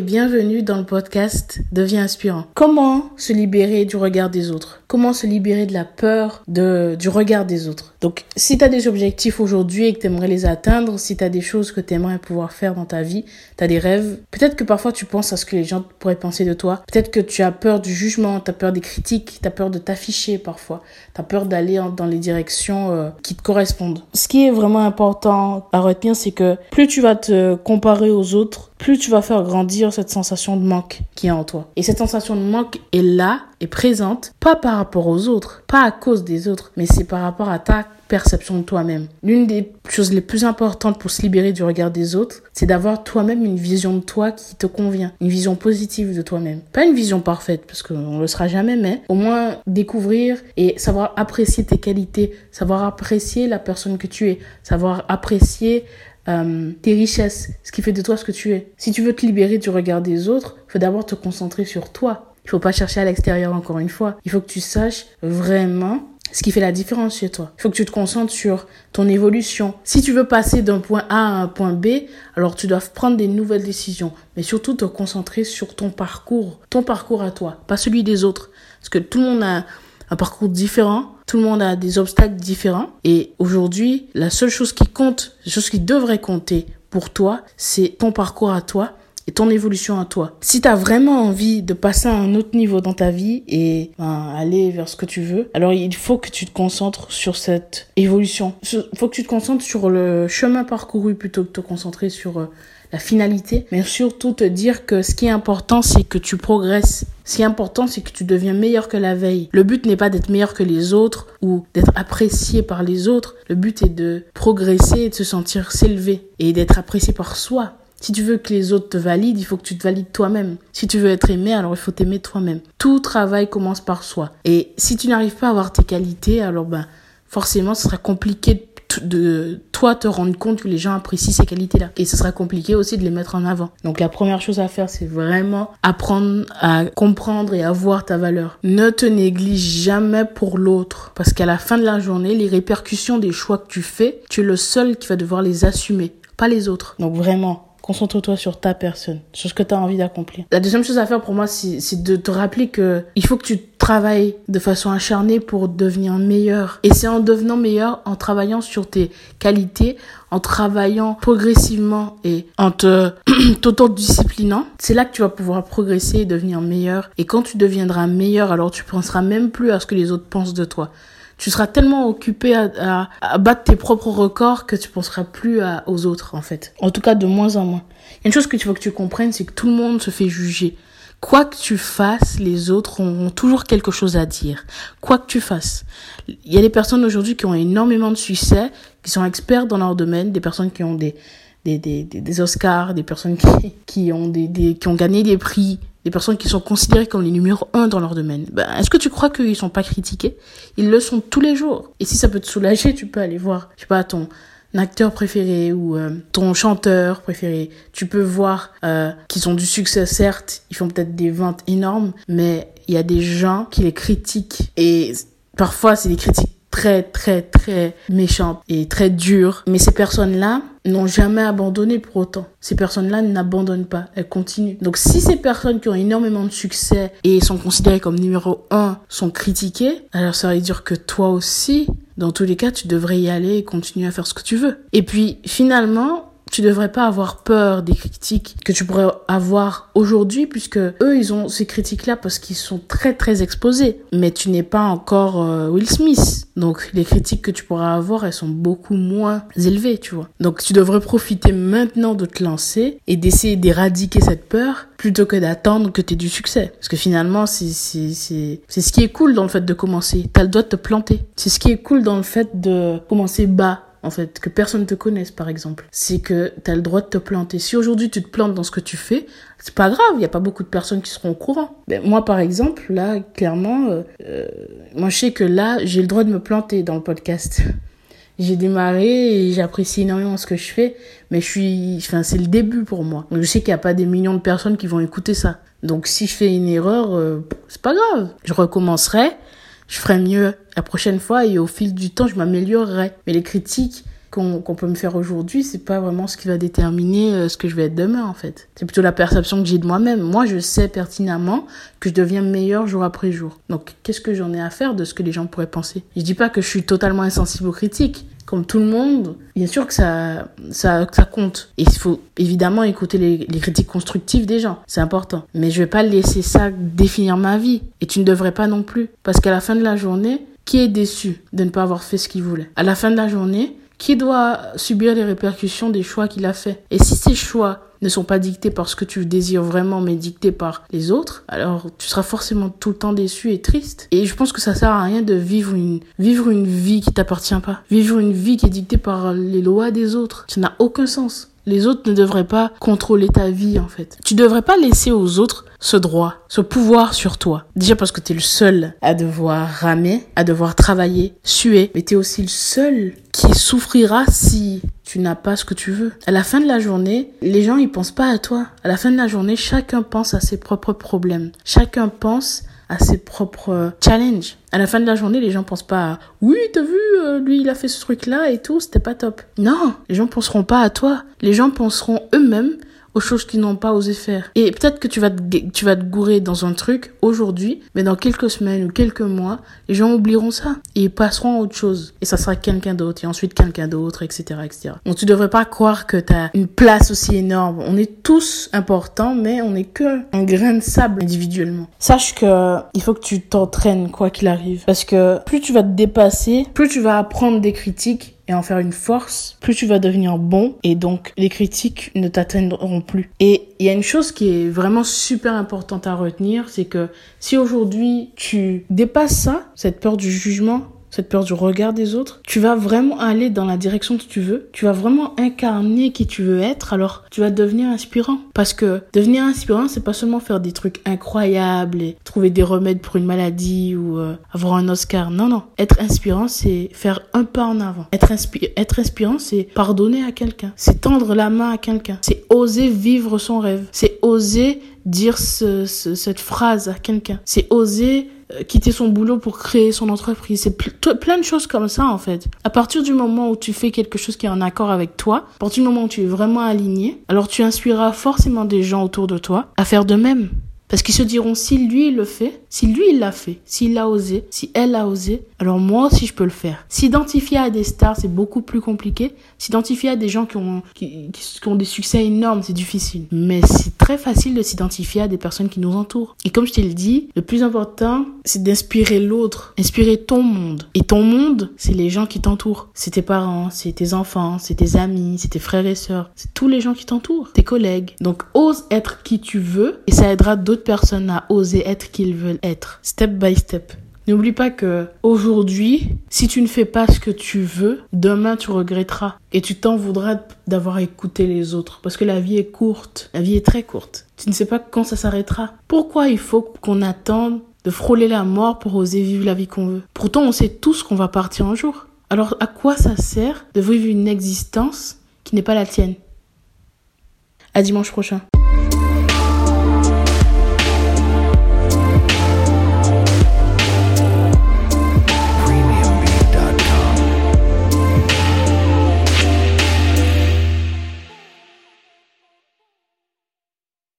bienvenue dans le podcast Deviens inspirant. Comment se libérer du regard des autres? Comment se libérer de la peur de, du regard des autres? Donc, si tu as des objectifs aujourd'hui et que tu aimerais les atteindre, si tu as des choses que tu aimerais pouvoir faire dans ta vie, tu as des rêves, peut-être que parfois tu penses à ce que les gens pourraient penser de toi, peut-être que tu as peur du jugement, tu as peur des critiques, tu as peur de t'afficher parfois, tu as peur d'aller dans les directions euh, qui te correspondent. Ce qui est vraiment important à retenir, c'est que plus tu vas te comparer aux autres, plus tu vas faire grandir cette sensation de manque qui est en toi. Et cette sensation de manque est là, est présente, pas par rapport aux autres, pas à cause des autres, mais c'est par rapport à ta perception de toi-même. L'une des choses les plus importantes pour se libérer du regard des autres, c'est d'avoir toi-même une vision de toi qui te convient, une vision positive de toi-même. Pas une vision parfaite, parce qu'on le sera jamais, mais au moins découvrir et savoir apprécier tes qualités, savoir apprécier la personne que tu es, savoir apprécier euh, tes richesses, ce qui fait de toi ce que tu es. Si tu veux te libérer du regard des autres, il faut d'abord te concentrer sur toi. Il faut pas chercher à l'extérieur encore une fois. Il faut que tu saches vraiment ce qui fait la différence chez toi. Il faut que tu te concentres sur ton évolution. Si tu veux passer d'un point A à un point B, alors tu dois prendre des nouvelles décisions, mais surtout te concentrer sur ton parcours, ton parcours à toi, pas celui des autres. Parce que tout le monde a un parcours différent, tout le monde a des obstacles différents. Et aujourd'hui, la seule chose qui compte, la chose qui devrait compter pour toi, c'est ton parcours à toi et ton évolution à toi. Si tu as vraiment envie de passer à un autre niveau dans ta vie et ben, aller vers ce que tu veux, alors il faut que tu te concentres sur cette évolution. Il faut que tu te concentres sur le chemin parcouru plutôt que de te concentrer sur euh, la finalité, mais surtout te dire que ce qui est important, c'est que tu progresses. Ce qui est important, c'est que tu deviens meilleur que la veille. Le but n'est pas d'être meilleur que les autres ou d'être apprécié par les autres. Le but est de progresser et de se sentir s'élever et d'être apprécié par soi. Si tu veux que les autres te valident, il faut que tu te valides toi-même. Si tu veux être aimé, alors il faut t'aimer toi-même. Tout travail commence par soi. Et si tu n'arrives pas à avoir tes qualités, alors ben, forcément, ce sera compliqué de toi te rendre compte que les gens apprécient ces qualités-là. Et ce sera compliqué aussi de les mettre en avant. Donc la première chose à faire, c'est vraiment apprendre à comprendre et à voir ta valeur. Ne te néglige jamais pour l'autre. Parce qu'à la fin de la journée, les répercussions des choix que tu fais, tu es le seul qui va devoir les assumer, pas les autres. Donc vraiment, Concentre-toi sur ta personne, sur ce que tu as envie d'accomplir. La deuxième chose à faire pour moi, c'est de te rappeler que il faut que tu travailles de façon acharnée pour devenir meilleur. Et c'est en devenant meilleur, en travaillant sur tes qualités, en travaillant progressivement et en te t'auto-disciplinant, c'est là que tu vas pouvoir progresser et devenir meilleur. Et quand tu deviendras meilleur, alors tu penseras même plus à ce que les autres pensent de toi tu seras tellement occupé à, à, battre tes propres records que tu penseras plus aux autres, en fait. En tout cas, de moins en moins. Il y a une chose que tu veux que tu comprennes, c'est que tout le monde se fait juger. Quoi que tu fasses, les autres ont toujours quelque chose à dire. Quoi que tu fasses. Il y a des personnes aujourd'hui qui ont énormément de succès, qui sont experts dans leur domaine, des personnes qui ont des, des, des, des Oscars, des personnes qui, qui, ont des, des, qui ont gagné des prix, des personnes qui sont considérées comme les numéros un dans leur domaine, ben, est-ce que tu crois qu'ils sont pas critiqués? Ils le sont tous les jours. Et si ça peut te soulager, tu peux aller voir, je sais pas, ton acteur préféré ou euh, ton chanteur préféré. Tu peux voir euh, qu'ils ont du succès, certes, ils font peut-être des ventes énormes, mais il y a des gens qui les critiquent. Et parfois, c'est des critiques très, très, très méchantes et très dures. Mais ces personnes-là, n'ont jamais abandonné pour autant. Ces personnes-là n'abandonnent pas, elles continuent. Donc si ces personnes qui ont énormément de succès et sont considérées comme numéro un sont critiquées, alors ça veut dire que toi aussi, dans tous les cas, tu devrais y aller et continuer à faire ce que tu veux. Et puis finalement, tu devrais pas avoir peur des critiques que tu pourrais avoir aujourd'hui puisque eux ils ont ces critiques là parce qu'ils sont très très exposés. Mais tu n'es pas encore euh, Will Smith. Donc les critiques que tu pourras avoir elles sont beaucoup moins élevées tu vois. Donc tu devrais profiter maintenant de te lancer et d'essayer d'éradiquer cette peur plutôt que d'attendre que tu aies du succès. Parce que finalement c'est c'est c'est c'est ce qui est cool dans le fait de commencer. T'as le droit de te planter. C'est ce qui est cool dans le fait de commencer bas en fait, que personne te connaisse, par exemple. C'est que tu as le droit de te planter. Si aujourd'hui tu te plantes dans ce que tu fais, c'est pas grave, il n'y a pas beaucoup de personnes qui seront au courant. Ben, moi, par exemple, là, clairement, euh, euh, moi, je sais que là, j'ai le droit de me planter dans le podcast. j'ai démarré et j'apprécie énormément ce que je fais, mais je suis, enfin, c'est le début pour moi. Donc, je sais qu'il n'y a pas des millions de personnes qui vont écouter ça. Donc, si je fais une erreur, euh, c'est pas grave. Je recommencerai je ferai mieux la prochaine fois et au fil du temps, je m'améliorerai. Mais les critiques qu'on peut me faire aujourd'hui, c'est pas vraiment ce qui va déterminer euh, ce que je vais être demain, en fait. C'est plutôt la perception que j'ai de moi-même. Moi, je sais pertinemment que je deviens meilleur jour après jour. Donc, qu'est-ce que j'en ai à faire de ce que les gens pourraient penser? Je dis pas que je suis totalement insensible aux critiques. Comme tout le monde, bien sûr que ça, ça, ça compte. Et il faut évidemment écouter les, les critiques constructives des gens. C'est important. Mais je vais pas laisser ça définir ma vie. Et tu ne devrais pas non plus. Parce qu'à la fin de la journée, qui est déçu de ne pas avoir fait ce qu'il voulait? À la fin de la journée, qui doit subir les répercussions des choix qu'il a fait Et si ces choix ne sont pas dictés par ce que tu désires vraiment, mais dictés par les autres, alors tu seras forcément tout le temps déçu et triste. Et je pense que ça sert à rien de vivre une, vivre une vie qui t'appartient pas. Vivre une vie qui est dictée par les lois des autres. Ça n'a aucun sens. Les autres ne devraient pas contrôler ta vie, en fait. Tu devrais pas laisser aux autres ce droit, ce pouvoir sur toi. Déjà parce que tu es le seul à devoir ramer, à devoir travailler, suer, mais tu es aussi le seul qui souffrira si tu n'as pas ce que tu veux. À la fin de la journée, les gens ils pensent pas à toi. À la fin de la journée, chacun pense à ses propres problèmes. Chacun pense à ses propres challenges. À la fin de la journée, les gens pensent pas à oui, t'as vu, euh, lui il a fait ce truc là et tout, c'était pas top. Non, les gens penseront pas à toi. Les gens penseront eux-mêmes aux choses qu'ils n'ont pas osé faire. Et peut-être que tu vas, te, tu vas te gourer dans un truc aujourd'hui, mais dans quelques semaines ou quelques mois, les gens oublieront ça et ils passeront à autre chose. Et ça sera quelqu'un d'autre et ensuite quelqu'un d'autre, etc., etc. Donc tu devrais pas croire que tu as une place aussi énorme. On est tous importants, mais on n'est que un grain de sable individuellement. Sache que il faut que tu t'entraînes quoi qu'il arrive. Parce que plus tu vas te dépasser, plus tu vas apprendre des critiques et en faire une force, plus tu vas devenir bon et donc les critiques ne t'atteindront plus. Et il y a une chose qui est vraiment super importante à retenir, c'est que si aujourd'hui tu dépasses ça, cette peur du jugement, cette peur du regard des autres, tu vas vraiment aller dans la direction que tu veux, tu vas vraiment incarner qui tu veux être, alors tu vas devenir inspirant. Parce que devenir inspirant, c'est pas seulement faire des trucs incroyables et trouver des remèdes pour une maladie ou euh, avoir un Oscar. Non, non. Être inspirant, c'est faire un pas en avant. Être, inspirant, c'est pardonner à quelqu'un. C'est tendre la main à quelqu'un. C'est oser vivre son rêve. C'est oser dire ce, cette phrase à quelqu'un. C'est oser quitter son boulot pour créer son entreprise. C'est plein de choses comme ça en fait. À partir du moment où tu fais quelque chose qui est en accord avec toi, à partir du moment où tu es vraiment aligné, alors tu inspireras forcément des gens autour de toi à faire de même. Parce qu'ils se diront, si lui il le fait, si lui il l'a fait, s'il l'a osé, si elle l'a osé, alors moi aussi je peux le faire. S'identifier à des stars, c'est beaucoup plus compliqué. S'identifier à des gens qui ont, qui, qui ont des succès énormes, c'est difficile. Mais c'est très facile de s'identifier à des personnes qui nous entourent. Et comme je te le dis, le plus important, c'est d'inspirer l'autre, inspirer ton monde. Et ton monde, c'est les gens qui t'entourent. C'est tes parents, c'est tes enfants, c'est tes amis, c'est tes frères et sœurs. C'est tous les gens qui t'entourent, tes collègues. Donc ose être qui tu veux et ça aidera d'autres personnes à oser être qui ils veulent être, step by step. N'oublie pas que aujourd'hui, si tu ne fais pas ce que tu veux, demain tu regretteras et tu t'en voudras d'avoir écouté les autres parce que la vie est courte, la vie est très courte. Tu ne sais pas quand ça s'arrêtera. Pourquoi il faut qu'on attende de frôler la mort pour oser vivre la vie qu'on veut? Pourtant, on sait tous qu'on va partir un jour. Alors à quoi ça sert de vivre une existence qui n'est pas la tienne? À dimanche prochain.